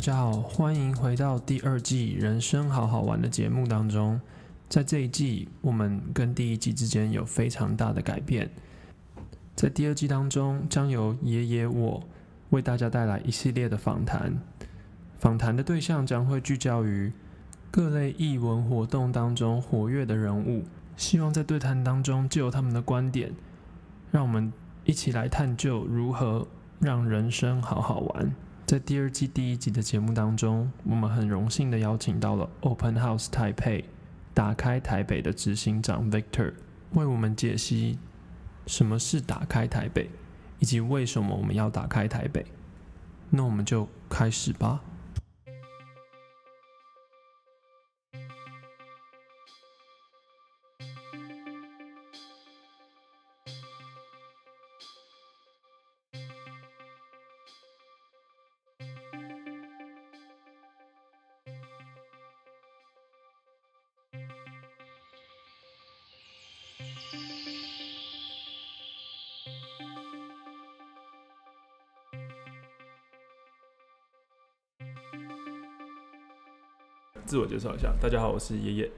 大家好，欢迎回到第二季《人生好好玩》的节目当中。在这一季，我们跟第一季之间有非常大的改变。在第二季当中，将由爷爷我为大家带来一系列的访谈。访谈的对象将会聚焦于各类艺文活动当中活跃的人物，希望在对谈当中就有他们的观点，让我们一起来探究如何让人生好好玩。在第二季第一集的节目当中，我们很荣幸的邀请到了 Open House 台北打开台北的执行长 Victor 为我们解析什么是打开台北，以及为什么我们要打开台北。那我们就开始吧。自我介绍一下，大家好，我是爷爷。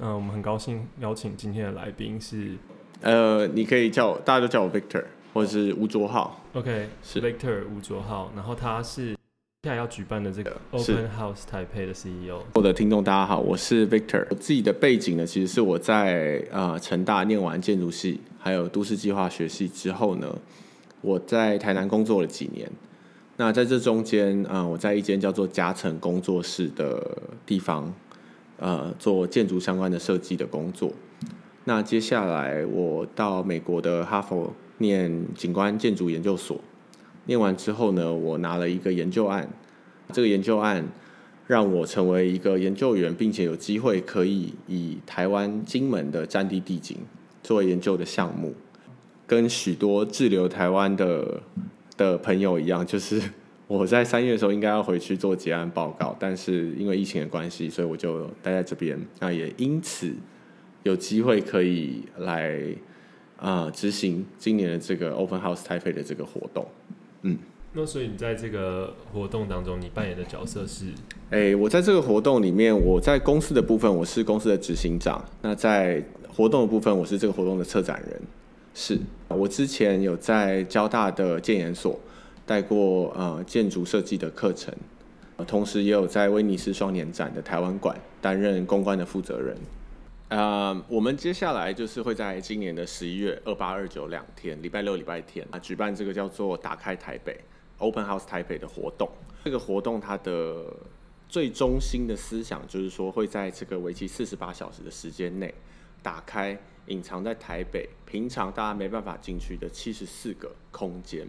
嗯、呃，我们很高兴邀请今天的来宾是，呃，你可以叫我，大家都叫我 Victor，或者是吴卓浩。OK，是 Victor 吴卓浩。然后他是接下来要举办的这个 Open House Taipei 的 CEO。我的听众大家好，我是 Victor。我自己的背景呢，其实是我在呃成大念完建筑系，还有都市计划学系之后呢，我在台南工作了几年。那在这中间，呃，我在一间叫做嘉诚工作室的地方，呃，做建筑相关的设计的工作。那接下来我到美国的哈佛念景观建筑研究所，念完之后呢，我拿了一个研究案，这个研究案让我成为一个研究员，并且有机会可以以台湾金门的战地地景作为研究的项目，跟许多滞留台湾的。的朋友一样，就是我在三月的时候应该要回去做结案报告，但是因为疫情的关系，所以我就待在这边。那也因此有机会可以来啊、呃、执行今年的这个 Open House Taipei 的这个活动。嗯，那所以你在这个活动当中，你扮演的角色是？哎、欸，我在这个活动里面，我在公司的部分，我是公司的执行长。那在活动的部分，我是这个活动的策展人。是我之前有在交大的建研所带过呃建筑设计的课程，同时也有在威尼斯双年展的台湾馆担任公关的负责人。呃，我们接下来就是会在今年的十一月二八二九两天，礼拜六、礼拜天啊，举办这个叫做“打开台北 ”（Open House 台北的活动。这个活动它的最中心的思想就是说，会在这个为期四十八小时的时间内打开。隐藏在台北，平常大家没办法进去的七十四个空间。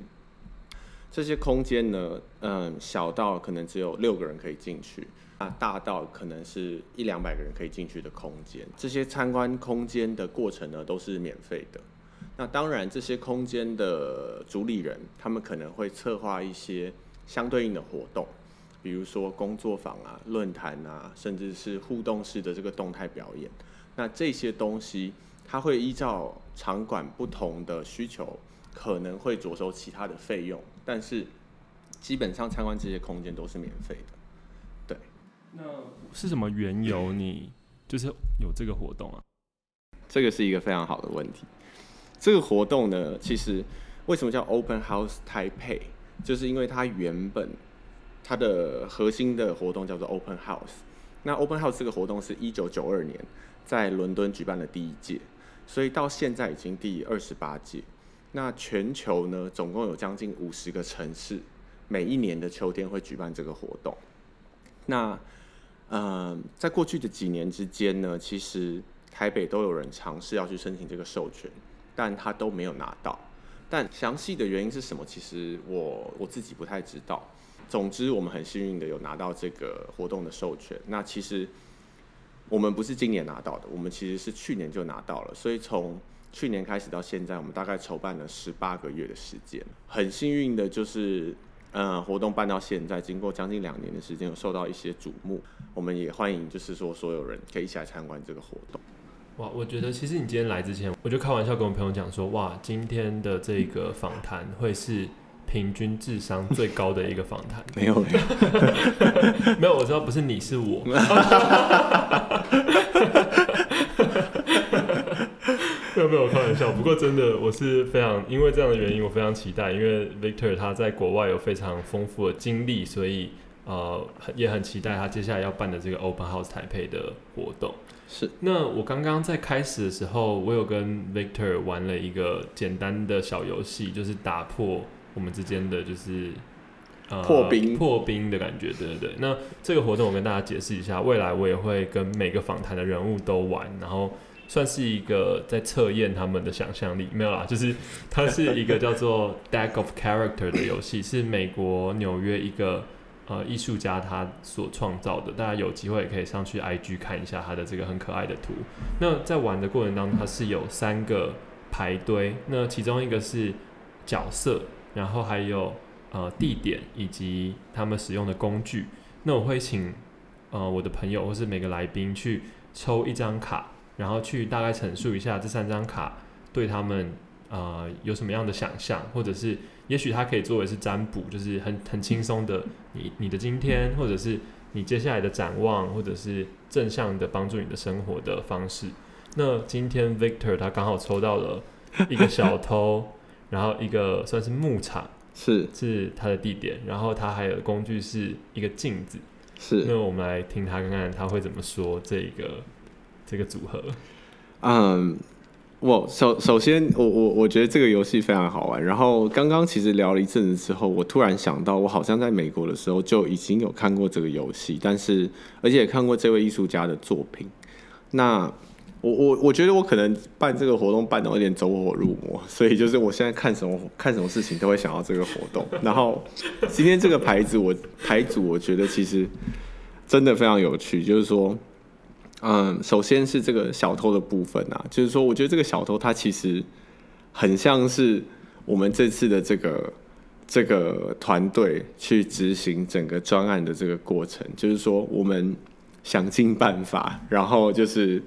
这些空间呢，嗯，小到可能只有六个人可以进去，那，大到可能是一两百个人可以进去的空间。这些参观空间的过程呢，都是免费的。那当然，这些空间的主理人，他们可能会策划一些相对应的活动，比如说工作坊啊、论坛啊，甚至是互动式的这个动态表演。那这些东西。它会依照场馆不同的需求，可能会着手其他的费用，但是基本上参观这些空间都是免费的。对，那是什么缘由你就是有这个活动啊？这个是一个非常好的问题。这个活动呢，其实为什么叫 Open House Taipei，就是因为它原本它的核心的活动叫做 Open House。那 Open House 这个活动是一九九二年在伦敦举办的第一届。所以到现在已经第二十八届，那全球呢，总共有将近五十个城市，每一年的秋天会举办这个活动。那，嗯、呃，在过去的几年之间呢，其实台北都有人尝试要去申请这个授权，但他都没有拿到。但详细的原因是什么？其实我我自己不太知道。总之，我们很幸运的有拿到这个活动的授权。那其实。我们不是今年拿到的，我们其实是去年就拿到了，所以从去年开始到现在，我们大概筹办了十八个月的时间。很幸运的就是呃，活动办到现在，经过将近两年的时间，有受到一些瞩目。我们也欢迎，就是说所有人可以一起来参观这个活动。哇，我觉得其实你今天来之前，我就开玩笑跟我朋友讲说，哇，今天的这个访谈会是平均智商最高的一个访谈。没有没有 没有，我知道不是你是我。没有没有开玩笑，不过真的我是非常因为这样的原因，我非常期待，因为 Victor 他在国外有非常丰富的经历，所以呃也很期待他接下来要办的这个 Open House 台北的活动。是。那我刚刚在开始的时候，我有跟 Victor 玩了一个简单的小游戏，就是打破我们之间的就是呃破冰破冰的感觉，对对对。那这个活动我跟大家解释一下，未来我也会跟每个访谈的人物都玩，然后。算是一个在测验他们的想象力，没有啦，就是它是一个 叫做 Deck of Character 的游戏，是美国纽约一个呃艺术家他所创造的，大家有机会也可以上去 IG 看一下他的这个很可爱的图。那在玩的过程当中，它是有三个排堆，那其中一个是角色，然后还有呃地点以及他们使用的工具。那我会请呃我的朋友或是每个来宾去抽一张卡。然后去大概陈述一下这三张卡对他们呃有什么样的想象，或者是也许它可以作为是占卜，就是很很轻松的你你的今天，或者是你接下来的展望，或者是正向的帮助你的生活的方式。那今天 Victor 他刚好抽到了一个小偷，然后一个算是牧场，是是他的地点，然后他还有工具是一个镜子，是。那我们来听他看看他会怎么说这个。这个组合，嗯，我首首先，我我我觉得这个游戏非常好玩。然后刚刚其实聊了一阵子之后，我突然想到，我好像在美国的时候就已经有看过这个游戏，但是而且也看过这位艺术家的作品。那我我我觉得我可能办这个活动办得有点走火入魔，所以就是我现在看什么看什么事情都会想到这个活动。然后今天这个牌子，我牌组我觉得其实真的非常有趣，就是说。嗯，首先是这个小偷的部分啊，就是说，我觉得这个小偷他其实很像是我们这次的这个这个团队去执行整个专案的这个过程，就是说，我们想尽办法，然后就是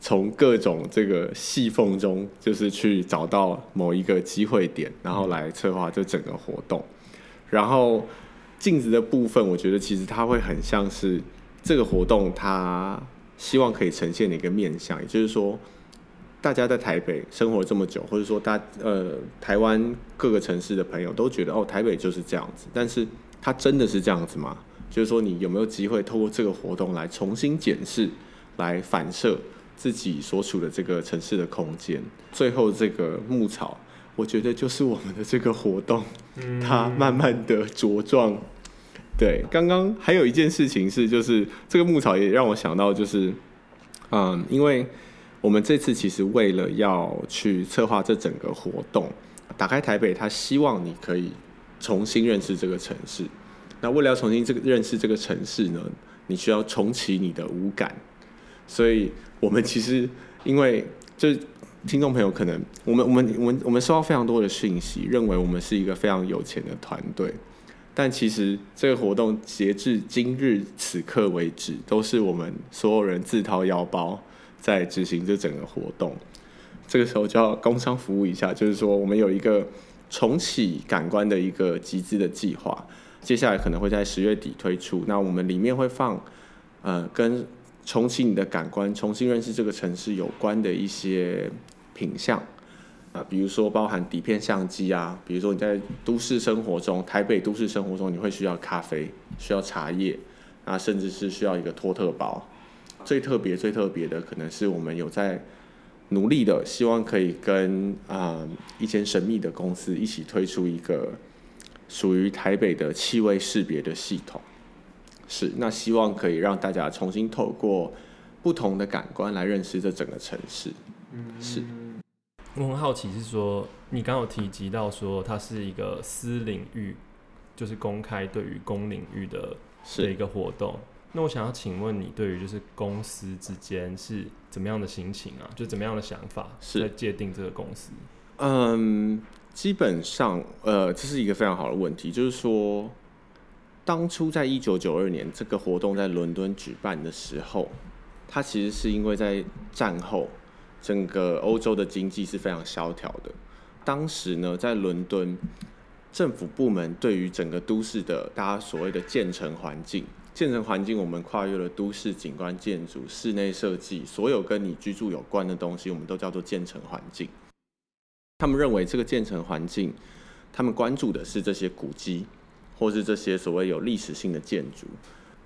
从各种这个细缝中，就是去找到某一个机会点，然后来策划这整个活动。然后镜子的部分，我觉得其实它会很像是这个活动它。希望可以呈现的一个面向，也就是说，大家在台北生活这么久，或者说大呃台湾各个城市的朋友都觉得哦，台北就是这样子，但是它真的是这样子吗？就是说，你有没有机会透过这个活动来重新检视，来反射自己所处的这个城市的空间？最后这个牧草，我觉得就是我们的这个活动，它慢慢的茁壮。对，刚刚还有一件事情是，就是这个牧草也让我想到，就是，嗯，因为我们这次其实为了要去策划这整个活动，打开台北，他希望你可以重新认识这个城市。那为了要重新这个认识这个城市呢，你需要重启你的五感。所以我们其实因为就听众朋友可能，我们我们我们我们收到非常多的讯息，认为我们是一个非常有钱的团队。但其实这个活动截至今日此刻为止，都是我们所有人自掏腰包在执行这整个活动。这个时候就要工商服务一下，就是说我们有一个重启感官的一个集资的计划，接下来可能会在十月底推出。那我们里面会放呃跟重启你的感官、重新认识这个城市有关的一些品相。啊，比如说包含底片相机啊，比如说你在都市生活中，台北都市生活中，你会需要咖啡，需要茶叶，啊，甚至是需要一个托特包。最特别、最特别的，可能是我们有在努力的，希望可以跟啊、一间神秘的公司一起推出一个属于台北的气味识别的系统。是，那希望可以让大家重新透过不同的感官来认识这整个城市。嗯，是。我很好奇，是说你刚有提及到说它是一个私领域，就是公开对于公领域的的一个活动。那我想要请问你，对于就是公司之间是怎么样的心情啊？就怎么样的想法，是在界定这个公司？嗯，基本上，呃，这是一个非常好的问题，就是说，当初在一九九二年这个活动在伦敦举办的时候，它其实是因为在战后整个欧洲的经济是非常萧条的。当时呢，在伦敦政府部门对于整个都市的大家所谓的建成环境，建成环境我们跨越了都市景观建筑、室内设计，所有跟你居住有关的东西，我们都叫做建成环境。他们认为这个建成环境，他们关注的是这些古迹，或是这些所谓有历史性的建筑。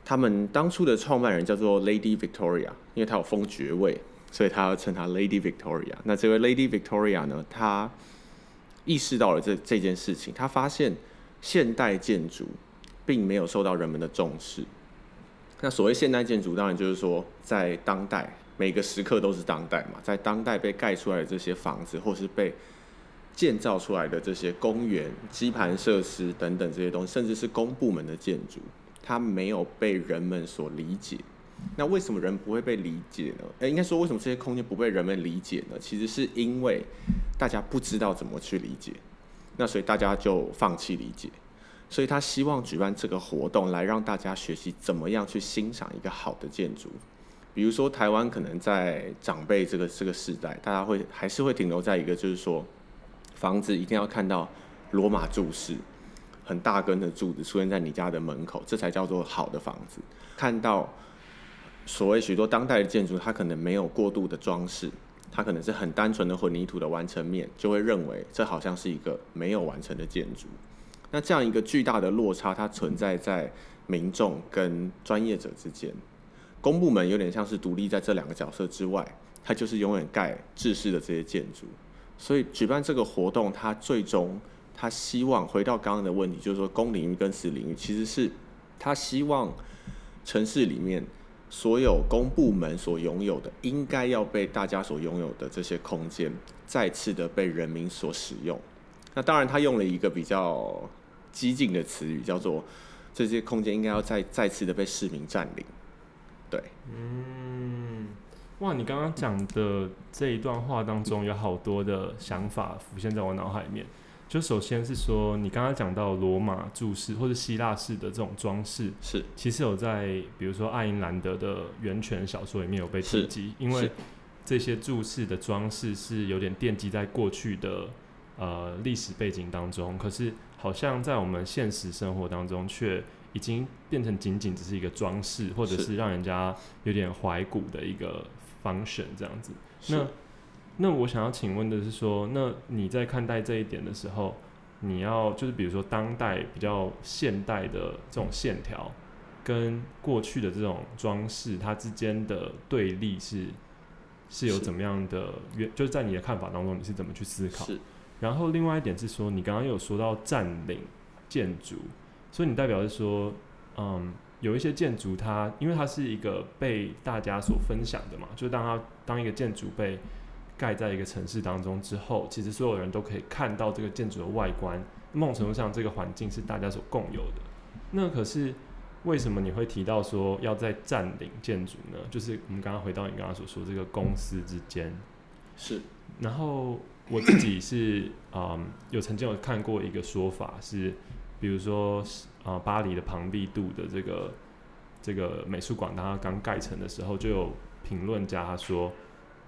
他们当初的创办人叫做 Lady Victoria，因为她有封爵位，所以他要称她 Lady Victoria。那这位 Lady Victoria 呢，她意识到了这这件事情，她发现现代建筑并没有受到人们的重视。那所谓现代建筑，当然就是说在当代每个时刻都是当代嘛，在当代被盖出来的这些房子，或是被建造出来的这些公园、基盘设施等等这些东西，甚至是公部门的建筑，它没有被人们所理解。那为什么人不会被理解呢？诶，应该说为什么这些空间不被人们理解呢？其实是因为大家不知道怎么去理解，那所以大家就放弃理解。所以他希望举办这个活动，来让大家学习怎么样去欣赏一个好的建筑。比如说台湾可能在长辈这个这个时代，大家会还是会停留在一个就是说。房子一定要看到罗马柱式，很大根的柱子出现在你家的门口，这才叫做好的房子。看到所谓许多当代的建筑，它可能没有过度的装饰，它可能是很单纯的混凝土的完成面，就会认为这好像是一个没有完成的建筑。那这样一个巨大的落差，它存在在民众跟专业者之间。公部门有点像是独立在这两个角色之外，它就是永远盖制式的这些建筑。所以举办这个活动，他最终他希望回到刚刚的问题，就是说公领域跟私领域，其实是他希望城市里面所有公部门所拥有的，应该要被大家所拥有的这些空间，再次的被人民所使用。那当然，他用了一个比较激进的词语，叫做这些空间应该要再再次的被市民占领。对，嗯。哇，你刚刚讲的这一段话当中有好多的想法浮现在我脑海里面。就首先是说，你刚刚讲到罗马柱式或者希腊式的这种装饰，是其实有在比如说爱因兰德的《源泉》小说里面有被提及，因为这些柱式的装饰是有点奠基在过去的呃历史背景当中，可是好像在我们现实生活当中却已经变成仅仅只是一个装饰，或者是让人家有点怀古的一个。Function 这样子，那那我想要请问的是说，那你在看待这一点的时候，你要就是比如说当代比较现代的这种线条，跟过去的这种装饰，它之间的对立是是有怎么样的原？就是在你的看法当中，你是怎么去思考？是。然后另外一点是说，你刚刚有说到占领建筑，所以你代表是说，嗯。有一些建筑，它因为它是一个被大家所分享的嘛，就当它当一个建筑被盖在一个城市当中之后，其实所有人都可以看到这个建筑的外观。某种程度上，这个环境是大家所共有的。那可是为什么你会提到说要在占领建筑呢？就是我们刚刚回到你刚刚所说这个公司之间是。然后我自己是嗯，有曾经有看过一个说法是，比如说。啊，巴黎的庞毕度的这个这个美术馆，它刚盖成的时候，就有评论家说，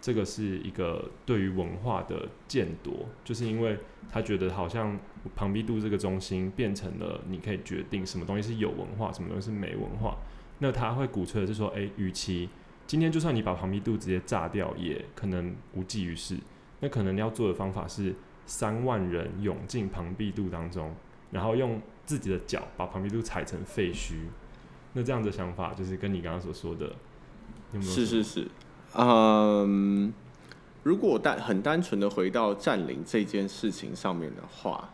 这个是一个对于文化的掠夺，就是因为他觉得好像庞毕度这个中心变成了你可以决定什么东西是有文化，什么东西是没文化。那他会鼓吹的是说，哎，与其今天就算你把庞毕度直接炸掉，也可能无济于事。那可能要做的方法是三万人涌进庞毕度当中，然后用。自己的脚把旁边都踩成废墟，那这样的想法就是跟你刚刚所说的，有没有？是是是，嗯，如果单很单纯的回到占领这件事情上面的话，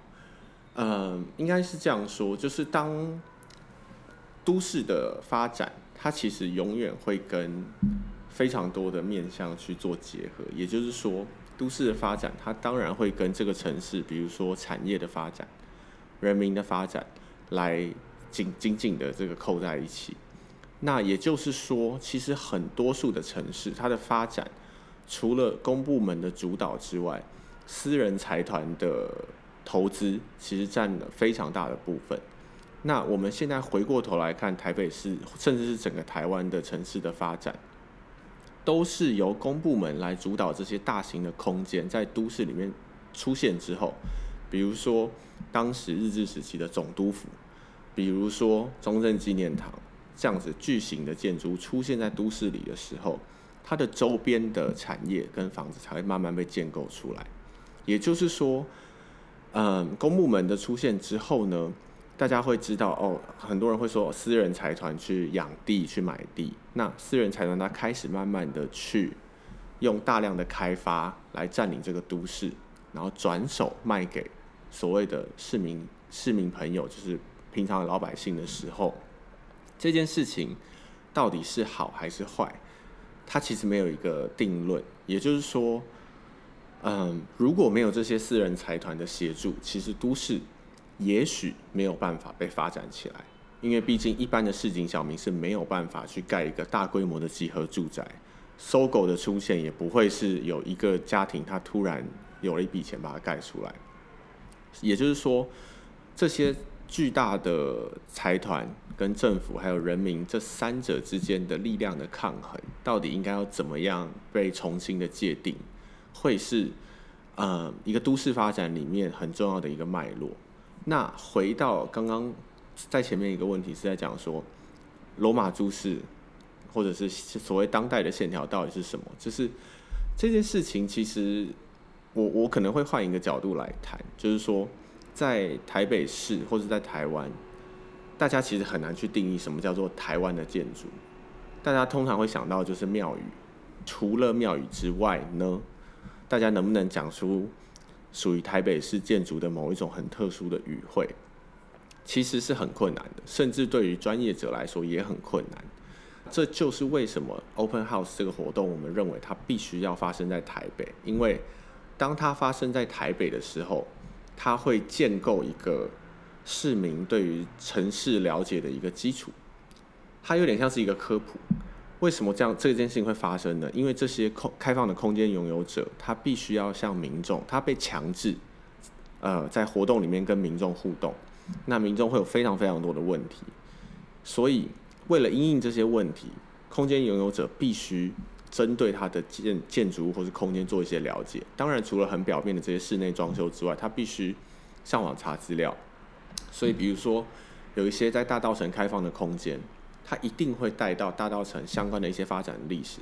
嗯，应该是这样说，就是当都市的发展，它其实永远会跟非常多的面向去做结合，也就是说，都市的发展，它当然会跟这个城市，比如说产业的发展。人民的发展来紧紧紧的这个扣在一起，那也就是说，其实很多数的城市，它的发展除了公部门的主导之外，私人财团的投资其实占了非常大的部分。那我们现在回过头来看台北市，甚至是整个台湾的城市的发展，都是由公部门来主导这些大型的空间在都市里面出现之后，比如说当时日治时期的总督府，比如说中正纪念堂这样子巨型的建筑出现在都市里的时候，它的周边的产业跟房子才会慢慢被建构出来。也就是说，嗯，公部门的出现之后呢，大家会知道哦，很多人会说私人财团去养地去买地，那私人财团他开始慢慢的去用大量的开发来占领这个都市，然后转手卖给所谓的市民市民朋友，就是平常的老百姓的时候，这件事情到底是好还是坏？它其实没有一个定论。也就是说，嗯，如果没有这些私人财团的协助，其实都市。也许没有办法被发展起来，因为毕竟一般的市井小民是没有办法去盖一个大规模的集合住宅。搜狗的出现也不会是有一个家庭他突然有了一笔钱把它盖出来。也就是说，这些巨大的财团跟政府还有人民这三者之间的力量的抗衡，到底应该要怎么样被重新的界定，会是呃一个都市发展里面很重要的一个脉络。那回到刚刚在前面一个问题是在讲说，罗马诸市或者是所谓当代的线条到底是什么？就是这件事情，其实我我可能会换一个角度来谈，就是说在台北市或者在台湾，大家其实很难去定义什么叫做台湾的建筑。大家通常会想到就是庙宇，除了庙宇之外呢，大家能不能讲出？属于台北市建筑的某一种很特殊的语汇，其实是很困难的，甚至对于专业者来说也很困难。这就是为什么 Open House 这个活动，我们认为它必须要发生在台北，因为当它发生在台北的时候，它会建构一个市民对于城市了解的一个基础，它有点像是一个科普。为什么这样这件事情会发生呢？因为这些空开放的空间拥有者，他必须要向民众，他被强制，呃，在活动里面跟民众互动，那民众会有非常非常多的问题，所以为了因应这些问题，空间拥有者必须针对他的建建筑物或是空间做一些了解。当然，除了很表面的这些室内装修之外，他必须上网查资料。所以，比如说有一些在大稻城开放的空间。它一定会带到大稻城相关的一些发展历史，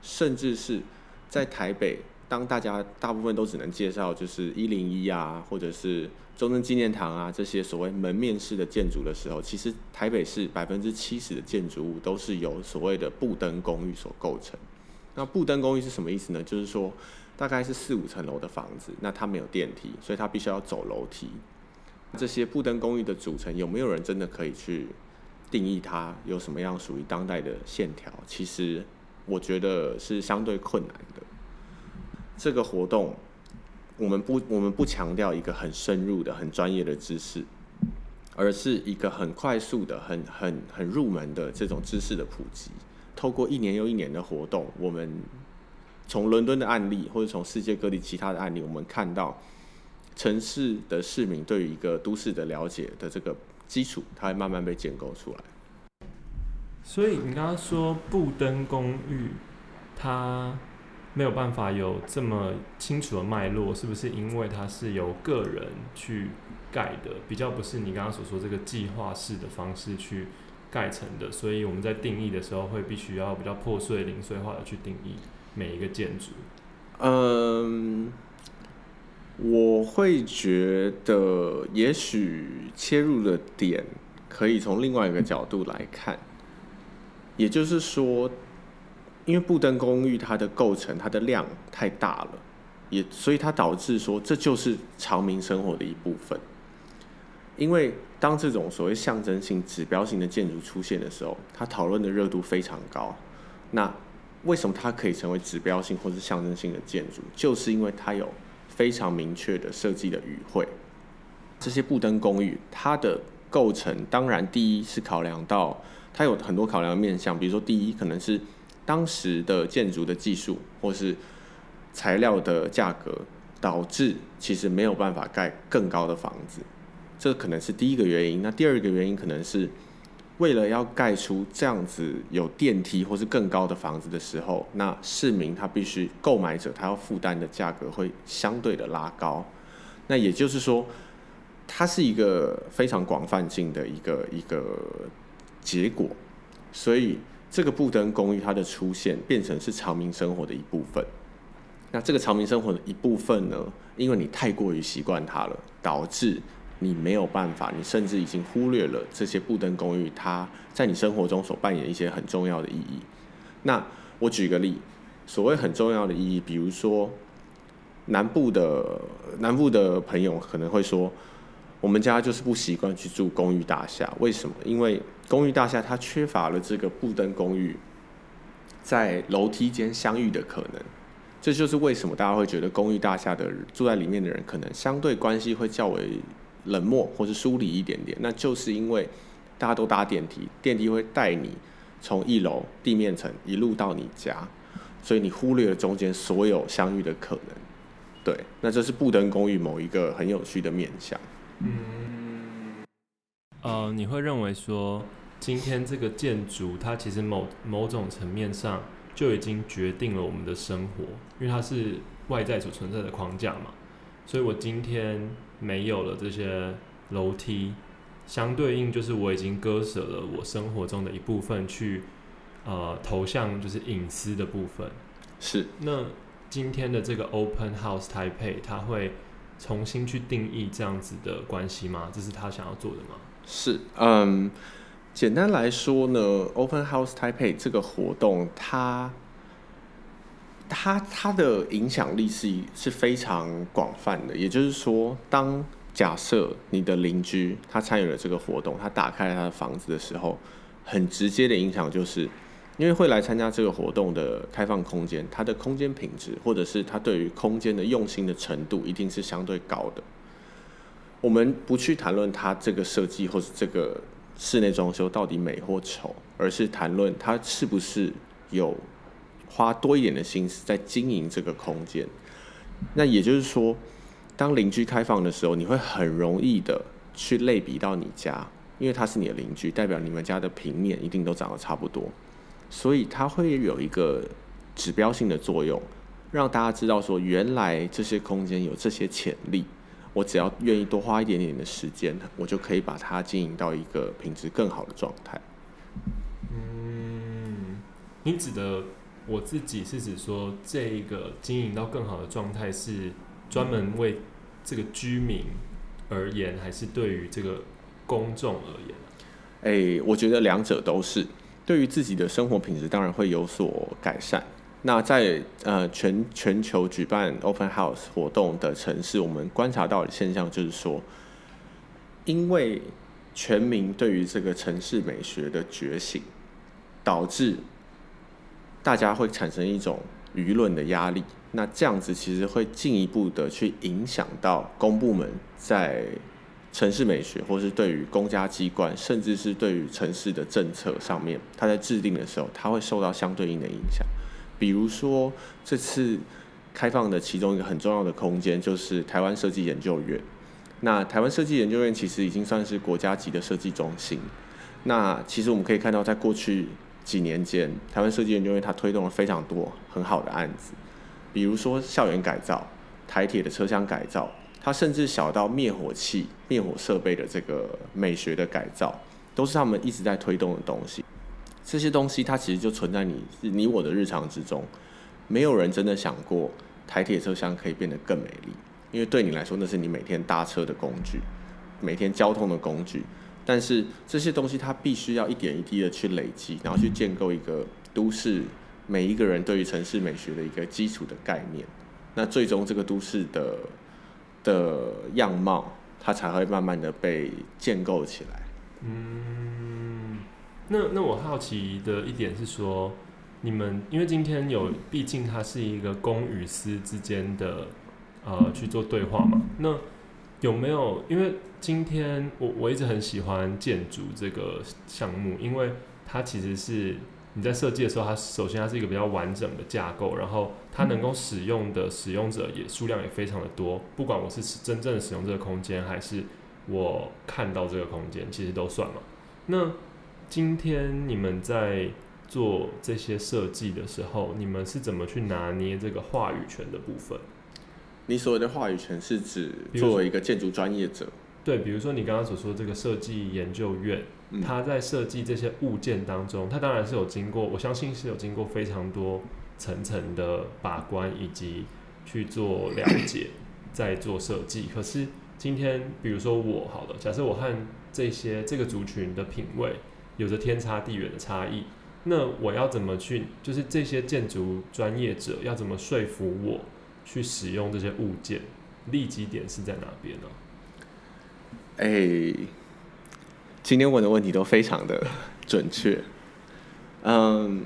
甚至是在台北，当大家大部分都只能介绍就是一零一啊，或者是中正纪念堂啊这些所谓门面式的建筑的时候，其实台北市百分之七十的建筑物都是由所谓的布灯公寓所构成。那布灯公寓是什么意思呢？就是说大概是四五层楼的房子，那它没有电梯，所以它必须要走楼梯。这些布灯公寓的组成，有没有人真的可以去？定义它有什么样属于当代的线条，其实我觉得是相对困难的。这个活动，我们不我们不强调一个很深入的、很专业的知识，而是一个很快速的、很很很入门的这种知识的普及。透过一年又一年的活动，我们从伦敦的案例，或者从世界各地其他的案例，我们看到城市的市民对于一个都市的了解的这个。基础，它会慢慢被建构出来。所以你刚刚说布登公寓，它没有办法有这么清楚的脉络，是不是因为它是由个人去盖的，比较不是你刚刚所说这个计划式的方式去盖成的？所以我们在定义的时候，会必须要比较破碎、零碎化的去定义每一个建筑。嗯。我会觉得，也许切入的点可以从另外一个角度来看，也就是说，因为布登公寓它的构成，它的量太大了，也所以它导致说这就是常民生活的一部分。因为当这种所谓象征性、指标性的建筑出现的时候，它讨论的热度非常高。那为什么它可以成为指标性或是象征性的建筑？就是因为它有。非常明确的设计的语汇，这些布灯公寓它的构成，当然第一是考量到它有很多考量的面向，比如说第一可能是当时的建筑的技术或是材料的价格导致其实没有办法盖更高的房子，这可能是第一个原因。那第二个原因可能是为了要盖出这样子有电梯或是更高的房子的时候，那市民他必须购买者他要负担的价格会相对的拉高。那也就是说，它是一个非常广泛性的一个一个结果，所以这个布灯公寓它的出现变成是长民生活的一部分。那这个长民生活的一部分呢，因为你太过于习惯它了，导致你没有办法，你甚至已经忽略了这些布灯公寓它在你生活中所扮演一些很重要的意义。那我举个例，所谓很重要的意义，比如说南部的南部的朋友可能会说，我们家就是不习惯去住公寓大厦，为什么？因为公寓大厦它缺乏了这个布灯公寓在楼梯间相遇的可能。这就是为什么大家会觉得公寓大厦的住在里面的人可能相对关系会较为冷漠或是疏离一点点，那就是因为大家都搭电梯，电梯会带你从一楼地面层一路到你家，所以你忽略了中间所有相遇的可能。对，那这是布登公寓某一个很有趣的面向。嗯，呃，你会认为说今天这个建筑它其实某某种层面上。就已经决定了我们的生活，因为它是外在所存在的框架嘛。所以我今天没有了这些楼梯，相对应就是我已经割舍了我生活中的一部分去，呃投向就是隐私的部分。是。那今天的这个 Open House Taipei，它会重新去定义这样子的关系吗？这是他想要做的吗？是，嗯。简单来说呢，Open House Taipei 这个活动它，它它的影响力是是非常广泛的。也就是说，当假设你的邻居他参与了这个活动，他打开了他的房子的时候，很直接的影响就是，因为会来参加这个活动的开放空间，它的空间品质或者是他对于空间的用心的程度，一定是相对高的。我们不去谈论它这个设计或是这个。室内装修到底美或丑，而是谈论他是不是有花多一点的心思在经营这个空间。那也就是说，当邻居开放的时候，你会很容易的去类比到你家，因为他是你的邻居，代表你们家的平面一定都长得差不多，所以它会有一个指标性的作用，让大家知道说，原来这些空间有这些潜力。我只要愿意多花一点点的时间，我就可以把它经营到一个品质更好的状态。嗯，你指的我自己是指说，这个经营到更好的状态是专门为这个居民而言，还是对于这个公众而言？哎，我觉得两者都是。对于自己的生活品质，当然会有所改善。那在呃全全球举办 Open House 活动的城市，我们观察到的现象就是说，因为全民对于这个城市美学的觉醒，导致大家会产生一种舆论的压力。那这样子其实会进一步的去影响到公部门在城市美学，或是对于公家机关，甚至是对于城市的政策上面，它在制定的时候，它会受到相对应的影响。比如说，这次开放的其中一个很重要的空间就是台湾设计研究院。那台湾设计研究院其实已经算是国家级的设计中心。那其实我们可以看到，在过去几年间，台湾设计研究院它推动了非常多很好的案子，比如说校园改造、台铁的车厢改造，它甚至小到灭火器、灭火设备的这个美学的改造，都是他们一直在推动的东西。这些东西它其实就存在你你我的日常之中，没有人真的想过台铁车厢可以变得更美丽，因为对你来说那是你每天搭车的工具，每天交通的工具。但是这些东西它必须要一点一滴的去累积，然后去建构一个都市每一个人对于城市美学的一个基础的概念。那最终这个都市的的样貌，它才会慢慢的被建构起来。嗯。那那我好奇的一点是说，你们因为今天有，毕竟它是一个公与私之间的呃去做对话嘛。那有没有？因为今天我我一直很喜欢建筑这个项目，因为它其实是你在设计的时候，它首先它是一个比较完整的架构，然后它能够使用的使用者也数量也非常的多。不管我是真正的使用这个空间，还是我看到这个空间，其实都算嘛。那今天你们在做这些设计的时候，你们是怎么去拿捏这个话语权的部分？你所谓的话语权是指作为一个建筑专业者？对，比如说你刚刚所说的这个设计研究院。他在设计这些物件当中，他当然是有经过，我相信是有经过非常多层层的把关以及去做了解，在做设计。可是今天，比如说我好了，假设我和这些这个族群的品味有着天差地远的差异，那我要怎么去，就是这些建筑专业者要怎么说服我去使用这些物件？利基点是在哪边呢？哎、今天问的问题都非常的准确，嗯，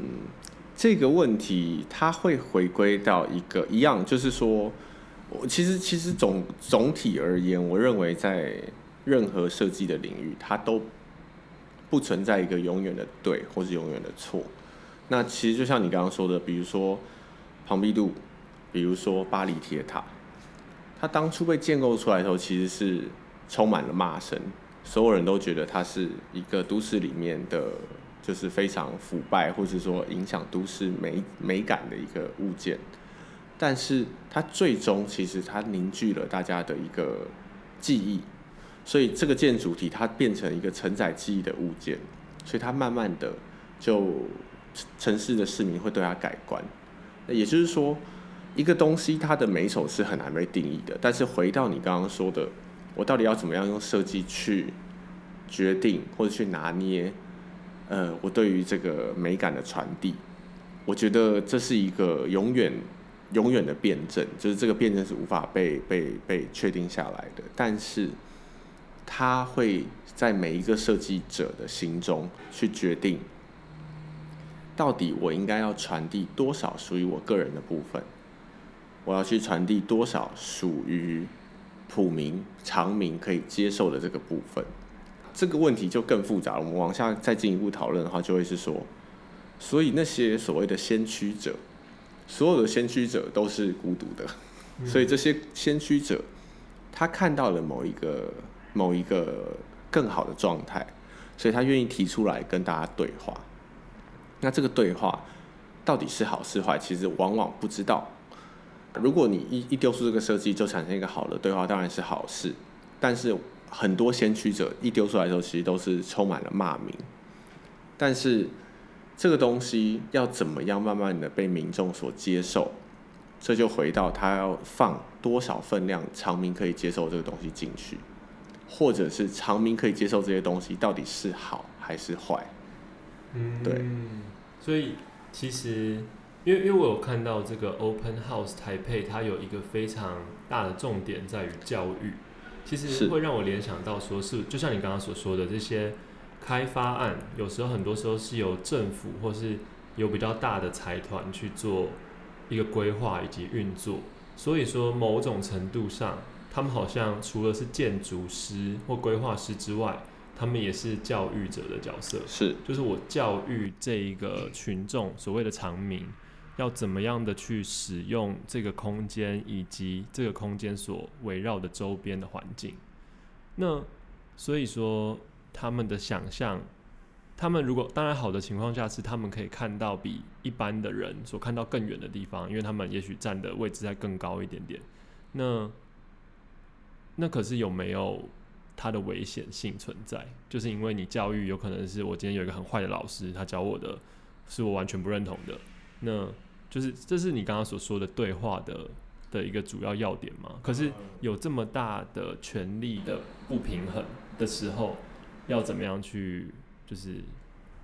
这个问题它会回归到一个一样，就是说，我其实其实总总体而言，我认为在任何设计的领域，它都不存在一个永远的对或是永远的错。那其实就像你刚刚说的，比如说庞毕度，比如说巴黎铁塔，它当初被建构出来的时候，其实是充满了骂声。所有人都觉得它是一个都市里面的，就是非常腐败，或者说影响都市美美感的一个物件。但是它最终其实它凝聚了大家的一个记忆，所以这个建筑体它变成一个承载记忆的物件，所以它慢慢的就城市的市民会对它改观。也就是说，一个东西它的美丑是很难被定义的。但是回到你刚刚说的。我到底要怎么样用设计去决定或者去拿捏？呃，我对于这个美感的传递，我觉得这是一个永远、永远的辩证，就是这个辩证是无法被被被确定下来的。但是，它会在每一个设计者的心中去决定，到底我应该要传递多少属于我个人的部分，我要去传递多少属于。普民、常民可以接受的这个部分，这个问题就更复杂了。我们往下再进一步讨论的话，就会是说，所以那些所谓的先驱者，所有的先驱者都是孤独的，所以这些先驱者，他看到了某一个某一个更好的状态，所以他愿意提出来跟大家对话。那这个对话到底是好是坏，其实往往不知道。如果你一一丢出这个设计就产生一个好的对话，当然是好事。但是很多先驱者一丢出来的时候，其实都是充满了骂名。但是这个东西要怎么样慢慢的被民众所接受，这就回到他要放多少分量，长民可以接受这个东西进去，或者是长民可以接受这些东西到底是好还是坏？嗯，对。所以其实。因为因为我有看到这个 Open House 台北，它有一个非常大的重点在于教育，其实会让我联想到说是，就像你刚刚所说的这些开发案，有时候很多时候是由政府或是有比较大的财团去做一个规划以及运作，所以说某种程度上，他们好像除了是建筑师或规划师之外，他们也是教育者的角色，是，就是我教育这一个群众，所谓的长民。要怎么样的去使用这个空间，以及这个空间所围绕的周边的环境？那所以说，他们的想象，他们如果当然好的情况下是他们可以看到比一般的人所看到更远的地方，因为他们也许站的位置在更高一点点。那那可是有没有它的危险性存在？就是因为你教育有可能是我今天有一个很坏的老师，他教我的是我完全不认同的。那就是这是你刚刚所说的对话的的一个主要要点吗？可是有这么大的权力的不平衡的时候，要怎么样去就是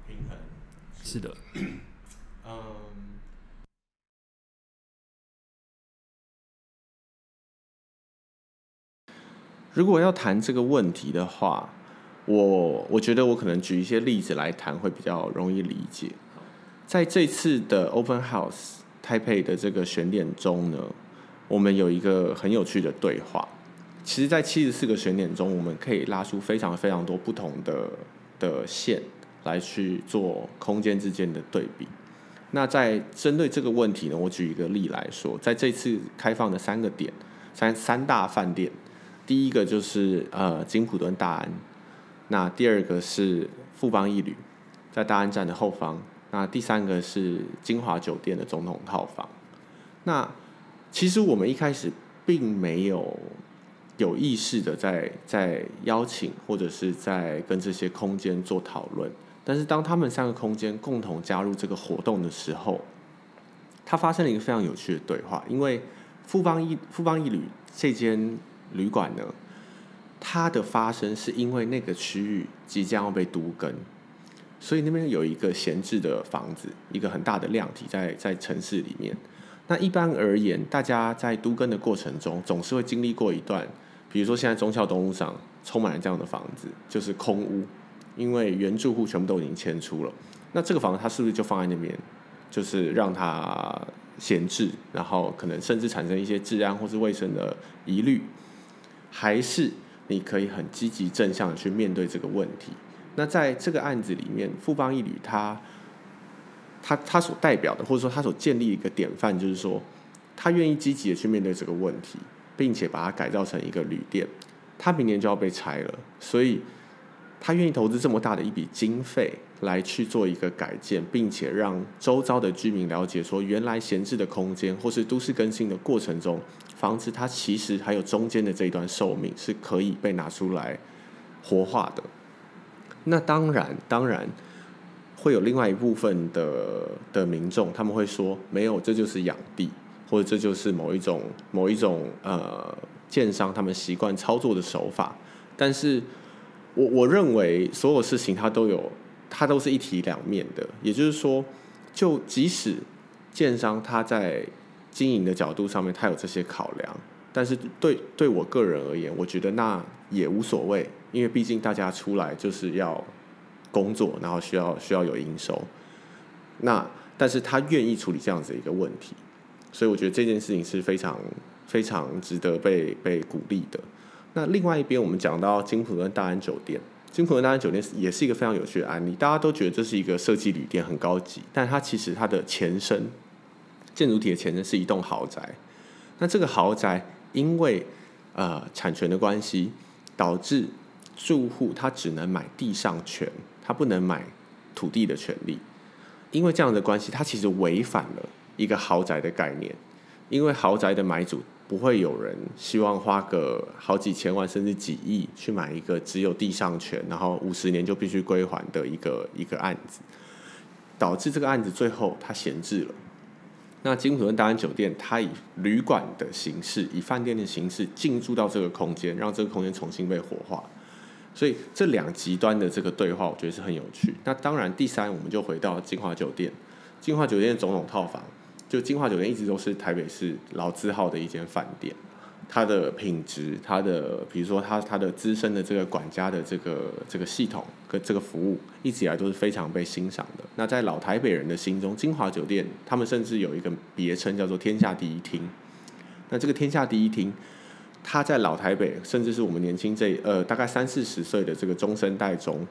平衡？是的，嗯，如果要谈这个问题的话，我我觉得我可能举一些例子来谈会比较容易理解。在这次的 Open House Taipei 的这个选点中呢，我们有一个很有趣的对话。其实，在七十四个选点中，我们可以拉出非常非常多不同的的线来去做空间之间的对比。那在针对这个问题呢，我举一个例来说，在这次开放的三个点，三三大饭店，第一个就是呃金普顿大安，那第二个是富邦一旅，在大安站的后方，那第三个是金华酒店的总统套房。那其实我们一开始并没有有意识的在在邀请或者是在跟这些空间做讨论。但是当他们三个空间共同加入这个活动的时候，它发生了一个非常有趣的对话。因为富邦一富邦一旅这间旅馆呢，它的发生是因为那个区域即将要被都更，所以那边有一个闲置的房子，一个很大的量体在在城市里面。那一般而言，大家在都更的过程中，总是会经历过一段，比如说现在忠孝东路上充满了这样的房子，就是空屋。因为原住户全部都已经迁出了，那这个房子它是不是就放在那边，就是让它闲置，然后可能甚至产生一些治安或是卫生的疑虑，还是你可以很积极正向的去面对这个问题？那在这个案子里面，富邦一旅他，他他所代表的或者说他所建立一个典范，就是说他愿意积极的去面对这个问题，并且把它改造成一个旅店，他明年就要被拆了，所以。他愿意投资这么大的一笔经费来去做一个改建，并且让周遭的居民了解说，原来闲置的空间或是都市更新的过程中，房子它其实还有中间的这一段寿命是可以被拿出来活化的。那当然，当然会有另外一部分的的民众，他们会说，没有，这就是养地，或者这就是某一种某一种呃建商他们习惯操作的手法，但是。我我认为所有事情它都有，它都是一体两面的。也就是说，就即使建商他在经营的角度上面他有这些考量，但是对对我个人而言，我觉得那也无所谓，因为毕竟大家出来就是要工作，然后需要需要有营收。那但是他愿意处理这样子一个问题，所以我觉得这件事情是非常非常值得被被鼓励的。那另外一边，我们讲到金普顿大安酒店，金普顿大安酒店也是一个非常有趣的案例。大家都觉得这是一个设计旅店，很高级，但它其实它的前身，建筑体的前身是一栋豪宅。那这个豪宅因为呃产权的关系，导致住户他只能买地上权，他不能买土地的权利。因为这样的关系，它其实违反了一个豪宅的概念，因为豪宅的买主。不会有人希望花个好几千万甚至几亿去买一个只有地上权，然后五十年就必须归还的一个一个案子，导致这个案子最后它闲置了。那金普顿大安酒店，它以旅馆的形式，以饭店的形式进驻到这个空间，让这个空间重新被活化。所以这两极端的这个对话，我觉得是很有趣。那当然，第三我们就回到金华酒店，金华酒店总统套房。就金华酒店一直都是台北市老字号的一间饭店，它的品质，它的比如说它它的资深的这个管家的这个这个系统跟这个服务，一直以来都是非常被欣赏的。那在老台北人的心中，金华酒店他们甚至有一个别称叫做“天下第一厅”。那这个“天下第一厅”，它在老台北，甚至是我们年轻这呃大概三四十岁的这个中生代中，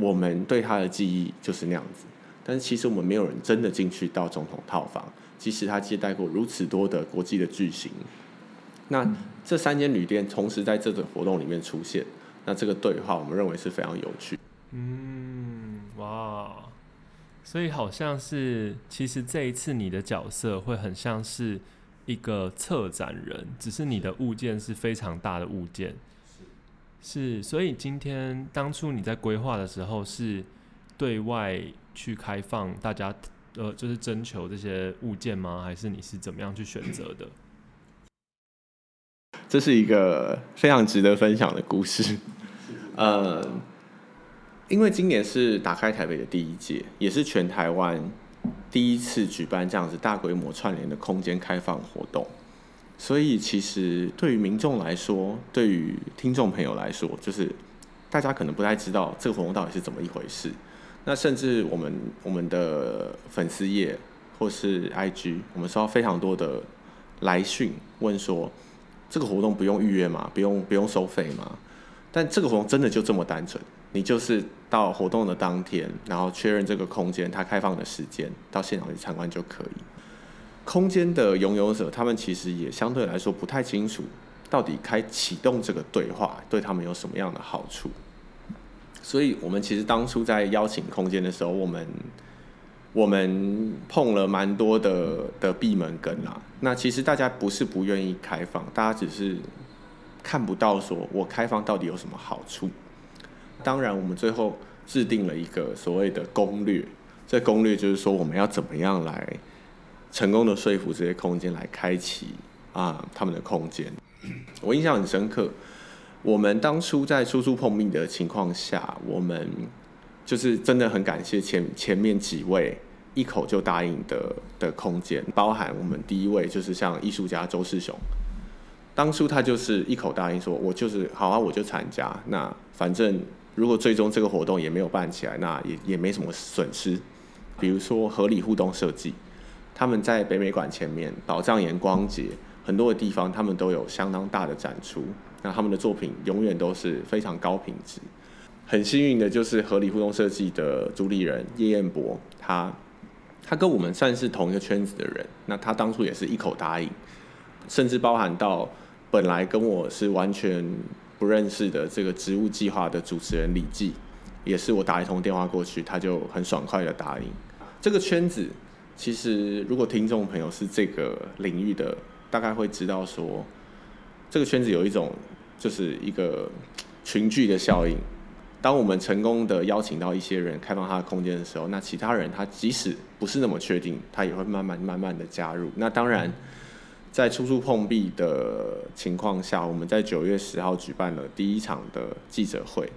我们对他的记忆就是那样子。但是其实我们没有人真的进去到总统套房。即使他接待过如此多的国际的巨星，那这三间旅店同时在这个活动里面出现，那这个对话我们认为是非常有趣。嗯，哇，所以好像是，其实这一次你的角色会很像是一个策展人，只是你的物件是非常大的物件。是，所以今天当初你在规划的时候是对外去开放大家。呃，就是征求这些物件吗？还是你是怎么样去选择的？这是一个非常值得分享的故事。呃，因为今年是打开台北的第一届，也是全台湾第一次举办这样子大规模串联的空间开放活动，所以其实对于民众来说，对于听众朋友来说，就是大家可能不太知道这个活动到底是怎么一回事。那甚至我们我们的粉丝页或是 IG，我们收到非常多的来讯，问说这个活动不用预约吗？不用不用收费吗？但这个活动真的就这么单纯，你就是到活动的当天，然后确认这个空间它开放的时间，到现场去参观就可以。空间的拥有者，他们其实也相对来说不太清楚，到底开启动这个对话对他们有什么样的好处。所以，我们其实当初在邀请空间的时候，我们我们碰了蛮多的的闭门羹啦。那其实大家不是不愿意开放，大家只是。看不到说我开放到底有什么好处？当然，我们最后制定了一个所谓的攻略。这攻略就是说，我们要怎么样来成功的说服这些空间来开启啊他们的空间。我印象很深刻，我们当初在初初碰壁的情况下，我们就是真的很感谢前前面几位一口就答应的的空间，包含我们第一位就是像艺术家周世雄。当初他就是一口答应说，我就是好啊，我就参加。那反正如果最终这个活动也没有办起来，那也也没什么损失。比如说合理互动设计，他们在北美馆前面、宝藏岩光节很多的地方，他们都有相当大的展出。那他们的作品永远都是非常高品质。很幸运的就是合理互动设计的主理人叶彦博，他他跟我们算是同一个圈子的人。那他当初也是一口答应，甚至包含到。本来跟我是完全不认识的这个植物计划的主持人李记，也是我打一通电话过去，他就很爽快的答应。这个圈子其实，如果听众朋友是这个领域的，大概会知道说，这个圈子有一种就是一个群聚的效应。当我们成功的邀请到一些人开放他的空间的时候，那其他人他即使不是那么确定，他也会慢慢慢慢的加入。那当然。在处处碰壁的情况下，我们在九月十号举办了第一场的记者会。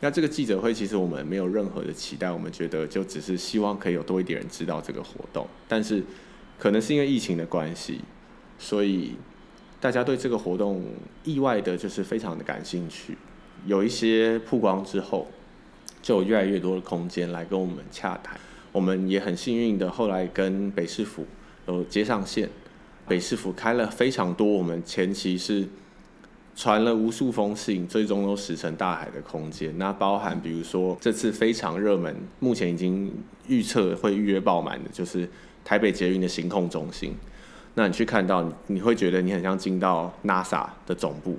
那这个记者会其实我们没有任何的期待，我们觉得就只是希望可以有多一点人知道这个活动。但是可能是因为疫情的关系，所以大家对这个活动意外的就是非常的感兴趣。有一些曝光之后，就有越来越多的空间来跟我们洽谈。我们也很幸运的后来跟北市府有接上线。北市府开了非常多，我们前期是传了无数封信，最终都石沉大海的空间。那包含比如说这次非常热门，目前已经预测会预约爆满的，就是台北捷运的行控中心。那你去看到，你会觉得你很像进到 NASA 的总部，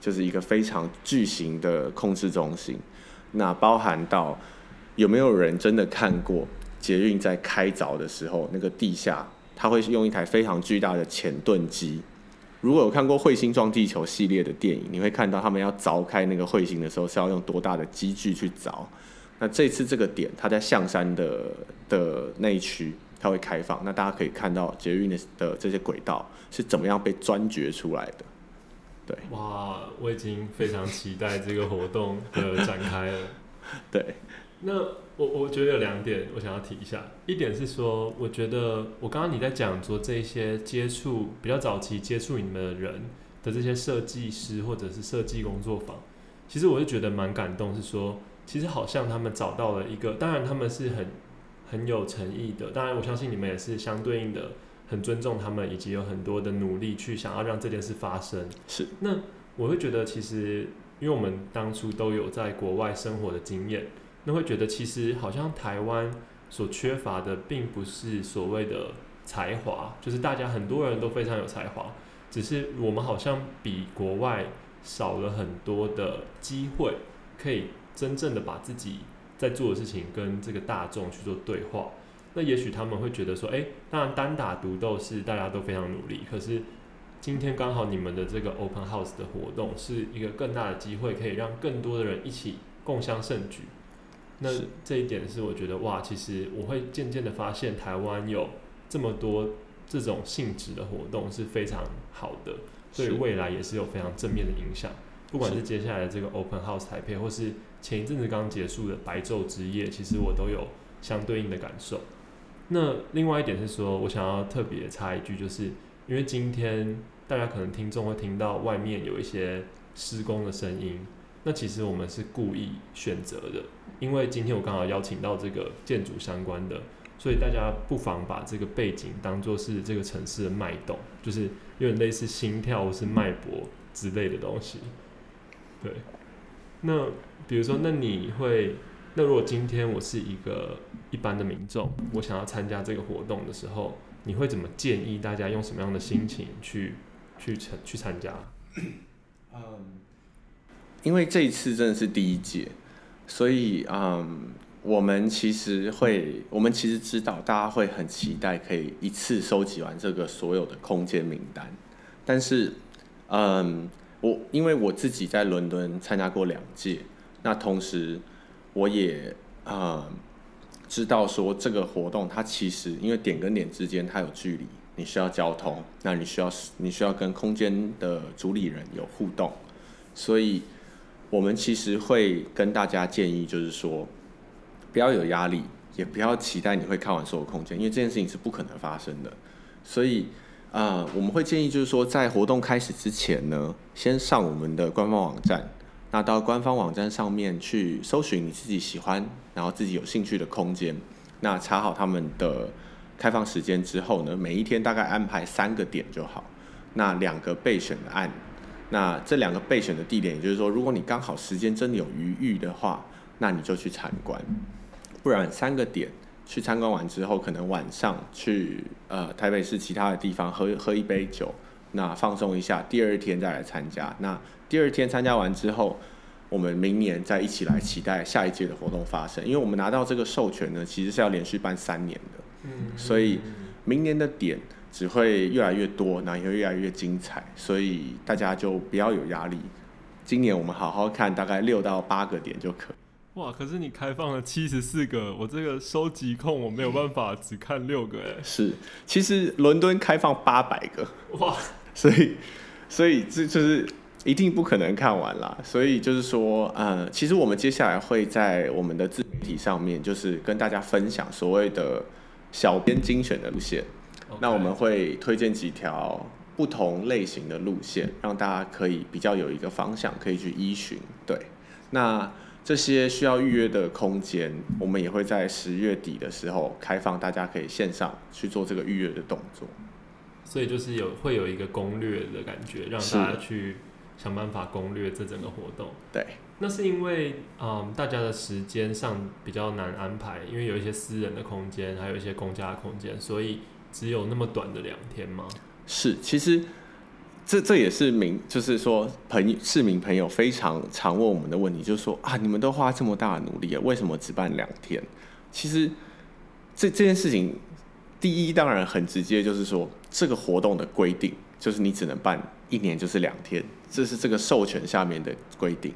就是一个非常巨型的控制中心。那包含到有没有人真的看过捷运在开凿的时候那个地下？他会用一台非常巨大的潜盾机。如果有看过《彗星撞地球》系列的电影，你会看到他们要凿开那个彗星的时候是要用多大的机具去凿。那这次这个点，它在象山的的那一区，它会开放。那大家可以看到捷运的的这些轨道是怎么样被钻掘出来的。对，哇，我已经非常期待这个活动的展开了。对，那。我我觉得有两点我想要提一下，一点是说，我觉得我刚刚你在讲说这些接触比较早期接触你们的人的这些设计师或者是设计工作坊，其实我就觉得蛮感动，是说其实好像他们找到了一个，当然他们是很很有诚意的，当然我相信你们也是相对应的很尊重他们，以及有很多的努力去想要让这件事发生。是，那我会觉得其实因为我们当初都有在国外生活的经验。那会觉得其实好像台湾所缺乏的并不是所谓的才华，就是大家很多人都非常有才华，只是我们好像比国外少了很多的机会，可以真正的把自己在做的事情跟这个大众去做对话。那也许他们会觉得说，诶，当然单打独斗是大家都非常努力，可是今天刚好你们的这个 Open House 的活动是一个更大的机会，可以让更多的人一起共襄盛举。那这一点是我觉得哇，其实我会渐渐的发现台湾有这么多这种性质的活动是非常好的，对未来也是有非常正面的影响。不管是接下来的这个 Open House 台北，或是前一阵子刚结束的白昼之夜，其实我都有相对应的感受。那另外一点是说，我想要特别插一句，就是因为今天大家可能听众会听到外面有一些施工的声音，那其实我们是故意选择的。因为今天我刚好邀请到这个建筑相关的，所以大家不妨把这个背景当作是这个城市的脉动，就是有点类似心跳或是脉搏之类的东西。对，那比如说，那你会，那如果今天我是一个一般的民众，我想要参加这个活动的时候，你会怎么建议大家用什么样的心情去去参去参加？嗯，因为这一次真的是第一届，所以嗯，我们其实会，我们其实知道大家会很期待可以一次收集完这个所有的空间名单，但是嗯。我因为我自己在伦敦参加过两届，那同时我也啊、知道说这个活动它其实因为点跟点之间它有距离，你需要交通，那你需要你需要跟空间的主理人有互动，所以我们其实会跟大家建议就是说不要有压力，也不要期待你会看完所有空间，因为这件事情是不可能发生的，所以。呃，我们会建议就是说，在活动开始之前呢，先上我们的官方网站，那到官方网站上面去搜寻你自己喜欢，然后自己有兴趣的空间，那查好他们的开放时间之后呢，每一天大概安排三个点就好，那两个备选的案，那这两个备选的地点，也就是说，如果你刚好时间真的有余裕的话，那你就去参观，不然三个点。去参观完之后，可能晚上去呃台北市其他的地方喝喝一杯酒，那放松一下，第二天再来参加。那第二天参加完之后，我们明年再一起来期待下一届的活动发生。因为我们拿到这个授权呢，其实是要连续办三年的，嗯，所以明年的点只会越来越多，然后也会越来越精彩。所以大家就不要有压力，今年我们好好看，大概六到八个点就可以。哇！可是你开放了七十四个，我这个收集控我没有办法只看六个哎。是，其实伦敦开放八百个哇，所以所以这就是一定不可能看完啦。所以就是说，呃，其实我们接下来会在我们的自媒体上面，就是跟大家分享所谓的小编精选的路线。那我们会推荐几条不同类型的路线，让大家可以比较有一个方向可以去依循。对，那。这些需要预约的空间，我们也会在十月底的时候开放，大家可以线上去做这个预约的动作。所以就是有会有一个攻略的感觉，让大家去想办法攻略这整个活动。对，那是因为嗯，大家的时间上比较难安排，因为有一些私人的空间，还有一些公家的空间，所以只有那么短的两天吗？是，其实。这这也是民，就是说朋市民朋友非常常问我们的问题，就是说啊，你们都花这么大的努力了，为什么只办两天？其实这这件事情，第一当然很直接，就是说这个活动的规定就是你只能办一年，就是两天，这是这个授权下面的规定。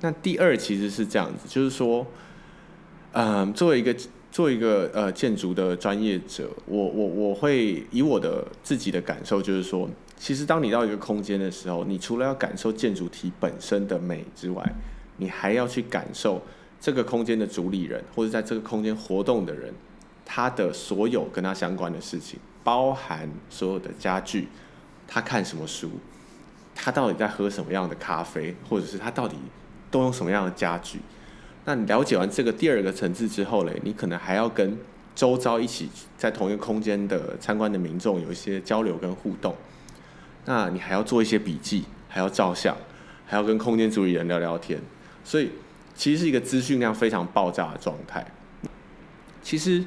那第二其实是这样子，就是说，嗯，作为一个做一个呃建筑的专业者，我我我会以我的自己的感受，就是说。其实，当你到一个空间的时候，你除了要感受建筑体本身的美之外，你还要去感受这个空间的主理人，或者在这个空间活动的人，他的所有跟他相关的事情，包含所有的家具，他看什么书，他到底在喝什么样的咖啡，或者是他到底都用什么样的家具。那你了解完这个第二个层次之后嘞，你可能还要跟周遭一起在同一个空间的参观的民众有一些交流跟互动。那你还要做一些笔记，还要照相，还要跟空间主理人聊聊天，所以其实是一个资讯量非常爆炸的状态。其实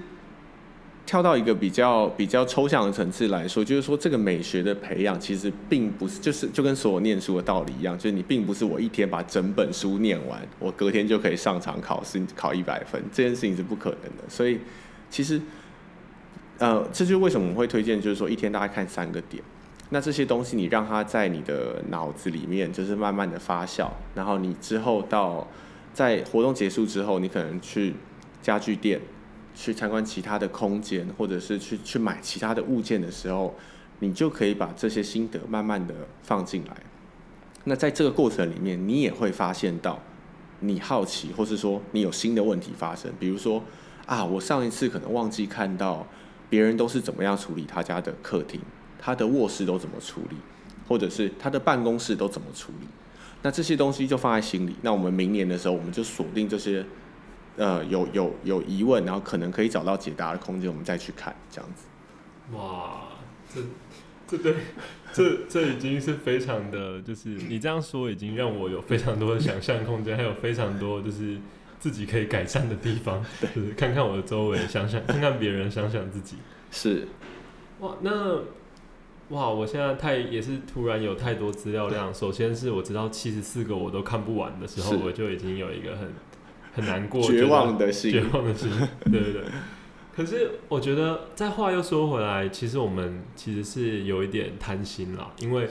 跳到一个比较比较抽象的层次来说，就是说这个美学的培养，其实并不是就是就跟所有念书的道理一样，就是你并不是我一天把整本书念完，我隔天就可以上场考试考一百分，这件事情是不可能的。所以其实呃，这就是为什么我们会推荐，就是说一天大概看三个点。那这些东西你让它在你的脑子里面就是慢慢的发酵，然后你之后到在活动结束之后，你可能去家具店去参观其他的空间，或者是去去买其他的物件的时候，你就可以把这些心得慢慢的放进来。那在这个过程里面，你也会发现到你好奇，或是说你有新的问题发生，比如说啊，我上一次可能忘记看到别人都是怎么样处理他家的客厅。他的卧室都怎么处理，或者是他的办公室都怎么处理？那这些东西就放在心里。那我们明年的时候，我们就锁定这些，呃，有有有疑问，然后可能可以找到解答的空间，我们再去看这样子。哇，这这对，这这已经是非常的，就是你这样说已经让我有非常多的想象空间，还有非常多就是自己可以改善的地方。就是看看我的周围，想想看看别人，想想自己。是，哇，那哇，我现在太也是突然有太多资料量。首先是我知道七十四个我都看不完的时候，我就已经有一个很很难过、绝望的心，绝望的心。对对对。可是我觉得，再话又说回来，其实我们其实是有一点贪心啦，因为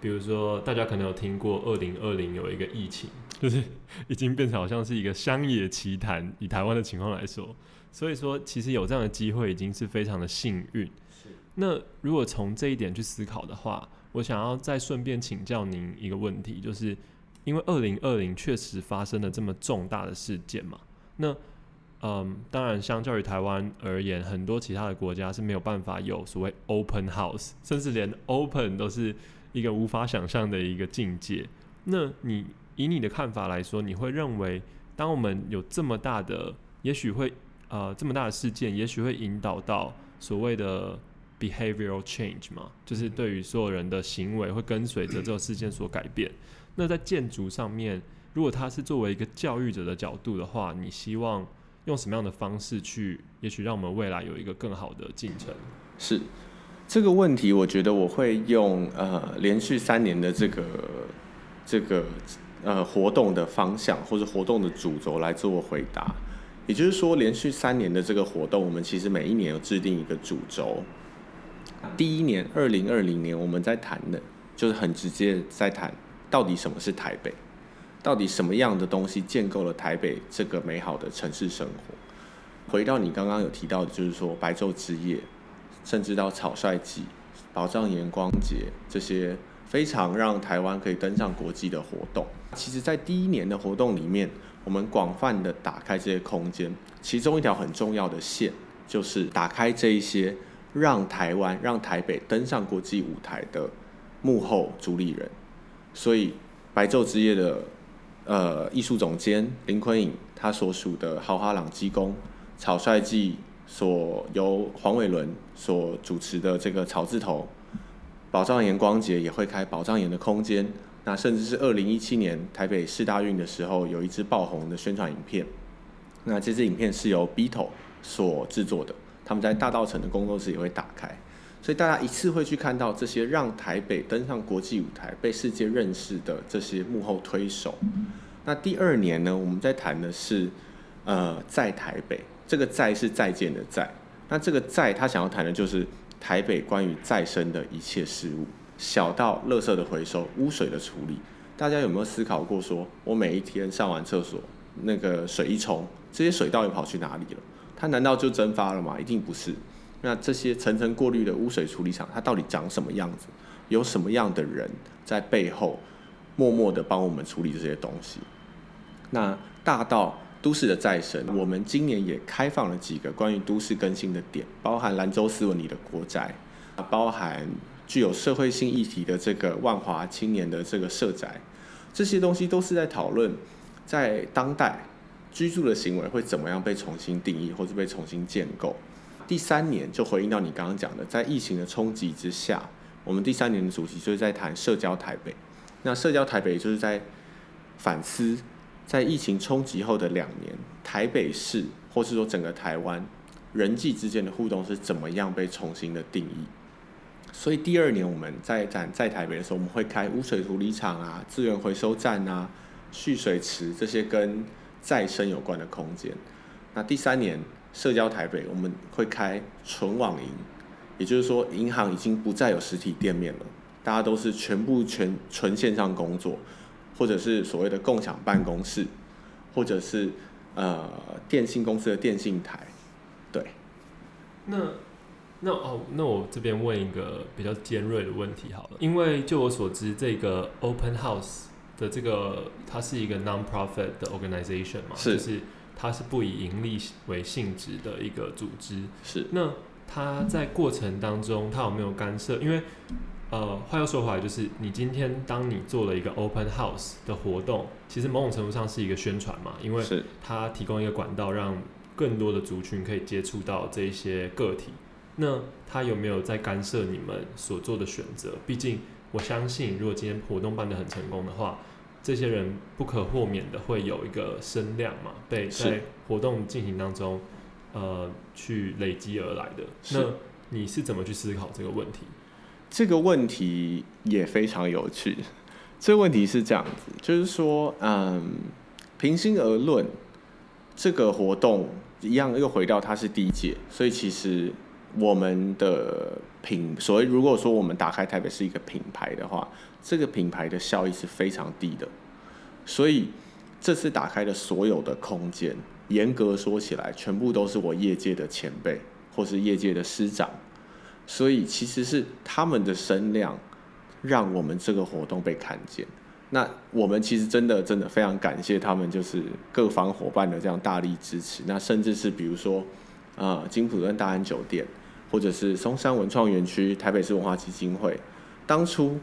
比如说大家可能有听过二零二零有一个疫情，就是已经变成好像是一个乡野奇谈，以台湾的情况来说。所以说，其实有这样的机会已经是非常的幸运。那如果从这一点去思考的话，我想要再顺便请教您一个问题，就是因为二零二零确实发生了这么重大的事件嘛？那嗯，当然，相较于台湾而言，很多其他的国家是没有办法有所谓 open house，甚至连 open 都是一个无法想象的一个境界。那你以你的看法来说，你会认为，当我们有这么大的，也许会呃，这么大的事件，也许会引导到所谓的 behavioral change 嘛，就是对于所有人的行为会跟随着这个事件所改变。那在建筑上面，如果他是作为一个教育者的角度的话，你希望用什么样的方式去，也许让我们未来有一个更好的进程？是这个问题，我觉得我会用呃连续三年的这个这个呃活动的方向或者活动的主轴来做回答。也就是说，连续三年的这个活动，我们其实每一年有制定一个主轴。第一年，二零二零年，我们在谈的，就是很直接在谈，到底什么是台北，到底什么样的东西建构了台北这个美好的城市生活。回到你刚刚有提到的，就是说白昼之夜，甚至到草率季、保障盐光节这些非常让台湾可以登上国际的活动。其实，在第一年的活动里面。我们广泛的打开这些空间，其中一条很重要的线就是打开这一些让台湾、让台北登上国际舞台的幕后主理人。所以，白昼之夜的呃艺术总监林坤颖，他所属的豪华朗机宫，草率季所由黄伟伦所主持的这个草字头，宝藏岩光节也会开宝藏岩的空间。那甚至是二零一七年台北市大运的时候，有一支爆红的宣传影片。那这支影片是由 Beatle 所制作的，他们在大稻埕的工作室也会打开，所以大家一次会去看到这些让台北登上国际舞台、被世界认识的这些幕后推手。那第二年呢，我们在谈的是呃，在台北，这个“在”是再见的“在”。那这个“在”他想要谈的就是台北关于再生的一切事物。小到垃圾的回收、污水的处理，大家有没有思考过，说我每一天上完厕所，那个水一冲，这些水到底跑去哪里了？它难道就蒸发了吗？一定不是。那这些层层过滤的污水处理厂，它到底长什么样子？有什么样的人在背后默默的帮我们处理这些东西？那大到都市的再生，我们今年也开放了几个关于都市更新的点，包含兰州斯文里的国宅，包含。具有社会性议题的这个万华青年的这个社宅，这些东西都是在讨论，在当代居住的行为会怎么样被重新定义，或者被重新建构。第三年就回应到你刚刚讲的，在疫情的冲击之下，我们第三年的主题就是在谈社交台北。那社交台北就是在反思，在疫情冲击后的两年，台北市或是说整个台湾人际之间的互动是怎么样被重新的定义。所以第二年我们在展在台北的时候，我们会开污水处理厂啊、资源回收站啊、蓄水池这些跟再生有关的空间。那第三年社交台北，我们会开纯网银，也就是说银行已经不再有实体店面了，大家都是全部全纯线上工作，或者是所谓的共享办公室，或者是呃电信公司的电信台，对。那。那哦，那我这边问一个比较尖锐的问题好了，因为就我所知，这个 Open House 的这个它是一个 non-profit 的 organization 嘛，是，就是它是不以盈利为性质的一个组织。是。那它在过程当中，它有没有干涉？因为呃，话又说回来，就是你今天当你做了一个 Open House 的活动，其实某种程度上是一个宣传嘛，因为它提供一个管道，让更多的族群可以接触到这些个体。那它有没有在干涉你们所做的选择？毕竟我相信，如果今天活动办得很成功的话，这些人不可豁免的会有一个声量嘛，被在活动进行当中，呃，去累积而来的。那你是怎么去思考这个问题？这个问题也非常有趣。这个问题是这样子，就是说，嗯，平心而论，这个活动一样又回到它是第一届，所以其实。我们的品，所以如果说我们打开台北是一个品牌的话，这个品牌的效益是非常低的。所以这次打开的所有的空间，严格说起来，全部都是我业界的前辈或是业界的师长。所以其实是他们的声量，让我们这个活动被看见。那我们其实真的真的非常感谢他们，就是各方伙伴的这样大力支持。那甚至是比如说，呃，金普顿大安酒店。或者是松山文创园区、台北市文化基金会，当初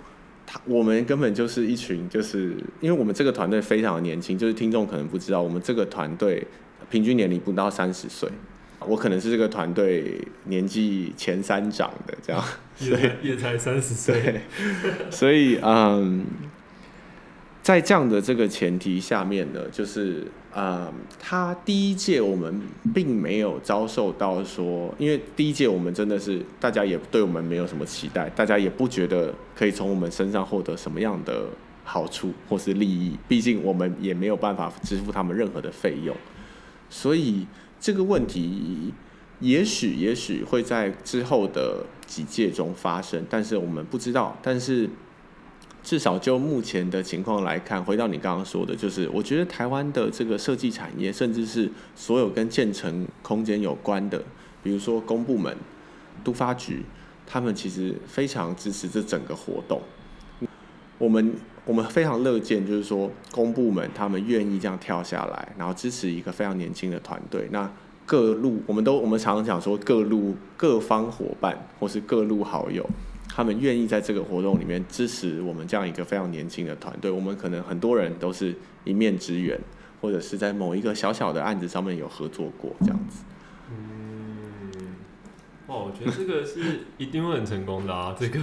他我们根本就是一群，就是因为我们这个团队非常的年轻，就是听众可能不知道，我们这个团队平均年龄不到三十岁，我可能是这个团队年纪前三长的这样，也才也才三十岁，所以嗯，在这样的这个前提下面呢，就是。呃，他第一届我们并没有遭受到说，因为第一届我们真的是大家也对我们没有什么期待，大家也不觉得可以从我们身上获得什么样的好处或是利益，毕竟我们也没有办法支付他们任何的费用，所以这个问题也许也许会在之后的几届中发生，但是我们不知道，但是。至少就目前的情况来看，回到你刚刚说的，就是我觉得台湾的这个设计产业，甚至是所有跟建成空间有关的，比如说公部门、都发局，他们其实非常支持这整个活动。我们我们非常乐见，就是说公部门他们愿意这样跳下来，然后支持一个非常年轻的团队。那各路我们都我们常常讲说，各路各方伙伴或是各路好友。他们愿意在这个活动里面支持我们这样一个非常年轻的团队。我们可能很多人都是一面之缘，或者是在某一个小小的案子上面有合作过这样子。嗯，哦，我觉得这个是一定会很成功的啊！这个，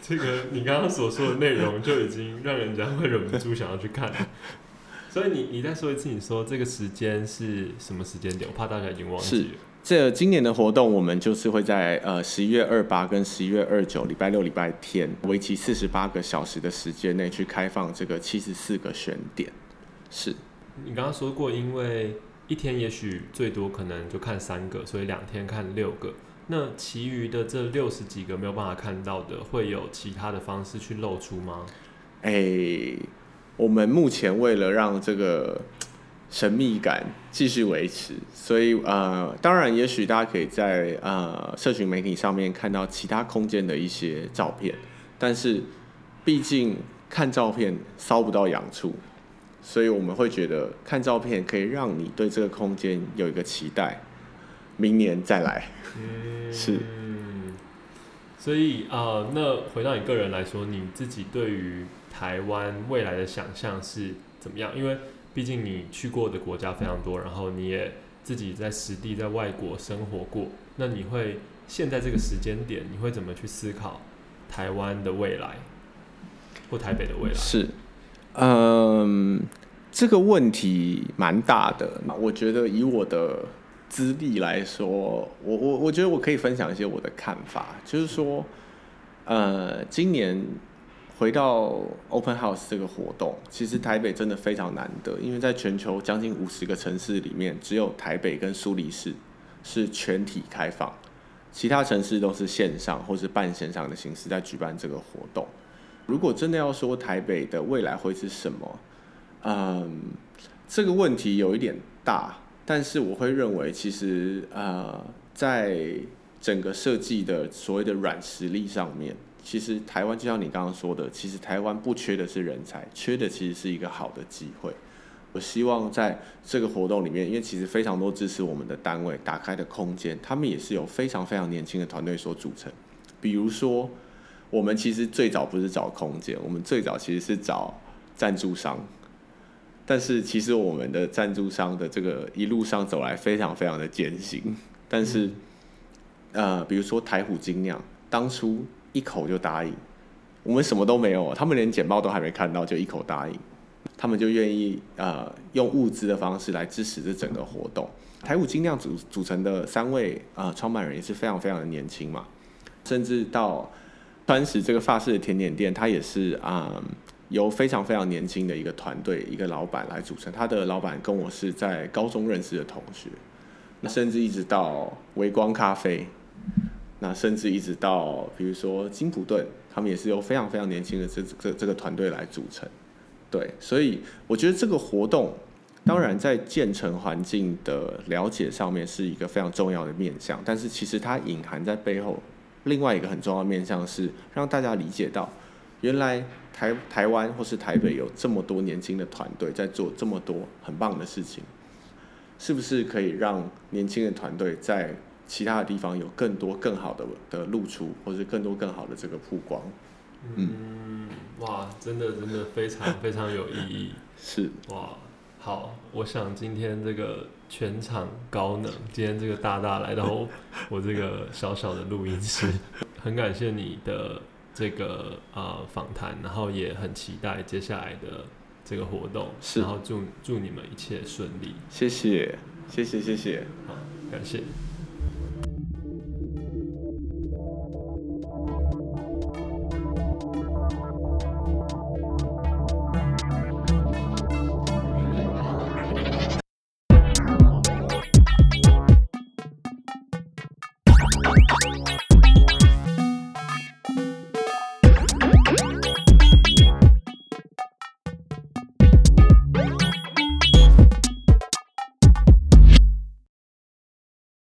这个你刚刚所说的内容就已经让人家会忍不住想要去看。所以你你再说一次，你说这个时间是什么时间点？我怕大家已经忘记了。这今年的活动，我们就是会在呃十一月二八跟十一月二九礼拜六、礼拜天，为期四十八个小时的时间内去开放这个七十四个选点。是，你刚刚说过，因为一天也许最多可能就看三个，所以两天看六个。那其余的这六十几个没有办法看到的，会有其他的方式去露出吗？哎，我们目前为了让这个。神秘感继续维持，所以呃，当然，也许大家可以在呃社群媒体上面看到其他空间的一些照片，但是毕竟看照片搔不到痒处，所以我们会觉得看照片可以让你对这个空间有一个期待，明年再来。嗯，是。所以呃，那回到你个人来说，你自己对于台湾未来的想象是怎么样？因为毕竟你去过的国家非常多，然后你也自己在实地在外国生活过，那你会现在这个时间点，你会怎么去思考台湾的未来或台北的未来？是，嗯，这个问题蛮大的。我觉得以我的资历来说，我我我觉得我可以分享一些我的看法，就是说，呃，今年。回到 Open House 这个活动，其实台北真的非常难得，因为在全球将近五十个城市里面，只有台北跟苏黎世是全体开放，其他城市都是线上或是半线上的形式在举办这个活动。如果真的要说台北的未来会是什么，嗯，这个问题有一点大，但是我会认为，其实呃，在整个设计的所谓的软实力上面。其实台湾就像你刚刚说的，其实台湾不缺的是人才，缺的其实是一个好的机会。我希望在这个活动里面，因为其实非常多支持我们的单位打开的空间，他们也是有非常非常年轻的团队所组成。比如说，我们其实最早不是找空间，我们最早其实是找赞助商。但是其实我们的赞助商的这个一路上走来非常非常的艰辛，但是。呃，比如说台虎精酿，当初一口就答应，我们什么都没有，他们连简报都还没看到就一口答应，他们就愿意呃用物资的方式来支持这整个活动。台虎精酿组组成的三位呃创办人也是非常非常的年轻嘛，甚至到川石这个法式的甜点店，他也是啊。由非常非常年轻的一个团队，一个老板来组成。他的老板跟我是在高中认识的同学，那甚至一直到微光咖啡，那甚至一直到比如说金普顿，他们也是由非常非常年轻的这这这个团队来组成。对，所以我觉得这个活动，当然在建成环境的了解上面是一个非常重要的面向，但是其实它隐含在背后另外一个很重要的面向是让大家理解到。原来台台湾或是台北有这么多年轻的团队在做这么多很棒的事情，是不是可以让年轻的团队在其他的地方有更多更好的的露出，或是更多更好的这个曝光？嗯，嗯哇，真的真的非常非常有意义。是哇，好，我想今天这个全场高能，今天这个大大来到我这个小小的录音室，很感谢你的。这个呃访谈，然后也很期待接下来的这个活动，是，然后祝祝你们一切顺利。谢谢，谢谢，谢谢，好，感谢。